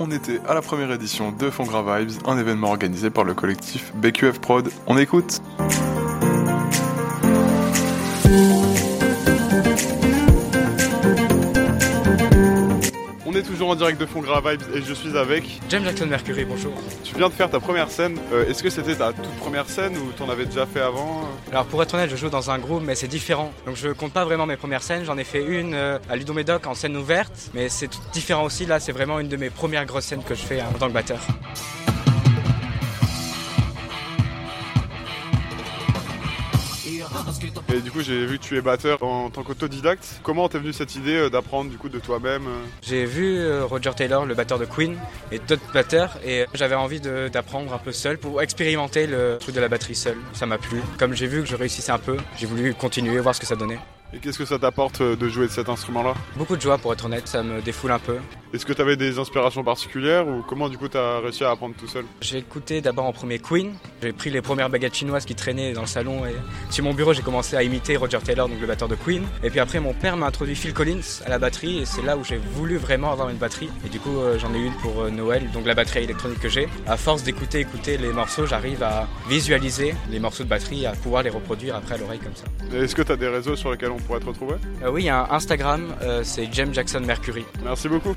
on était à la première édition de Fongra Vibes, un événement organisé par le collectif BQF Prod. On écoute Toujours en direct de Fongra Vibes et je suis avec James Jackson Mercury, bonjour. Tu viens de faire ta première scène. Euh, Est-ce que c'était ta toute première scène ou t'en avais déjà fait avant Alors pour être honnête, je joue dans un groupe, mais c'est différent. Donc je compte pas vraiment mes premières scènes. J'en ai fait une euh, à Ludo Médoc en scène ouverte, mais c'est différent aussi. Là, c'est vraiment une de mes premières grosses scènes que je fais hein, en tant que batteur. Et du coup, j'ai vu que tu es batteur en tant qu'autodidacte. Comment t'es venue cette idée euh, d'apprendre du coup de toi-même euh J'ai vu euh, Roger Taylor, le batteur de Queen, et d'autres batteurs, et j'avais envie d'apprendre un peu seul pour expérimenter le truc de la batterie seul. Ça m'a plu. Comme j'ai vu que je réussissais un peu, j'ai voulu continuer, voir ce que ça donnait. Et qu'est-ce que ça t'apporte de jouer de cet instrument-là? Beaucoup de joie pour être honnête, ça me défoule un peu. Est-ce que t'avais des inspirations particulières ou comment du coup t'as réussi à apprendre tout seul J'ai écouté d'abord en premier Queen. J'ai pris les premières baguettes chinoises qui traînaient dans le salon et sur mon bureau j'ai commencé à imiter Roger Taylor, donc le batteur de Queen. Et puis après mon père m'a introduit Phil Collins à la batterie et c'est là où j'ai voulu vraiment avoir une batterie. Et du coup euh, j'en ai une pour euh, Noël, donc la batterie électronique que j'ai. À force d'écouter, écouter les morceaux, j'arrive à visualiser les morceaux de batterie, à pouvoir les reproduire après à l'oreille comme ça. Et Est-ce que t'as des réseaux sur lesquels on pourrait te retrouver? Euh, oui, il y a un Instagram, euh, c'est James Jackson Mercury. Merci beaucoup.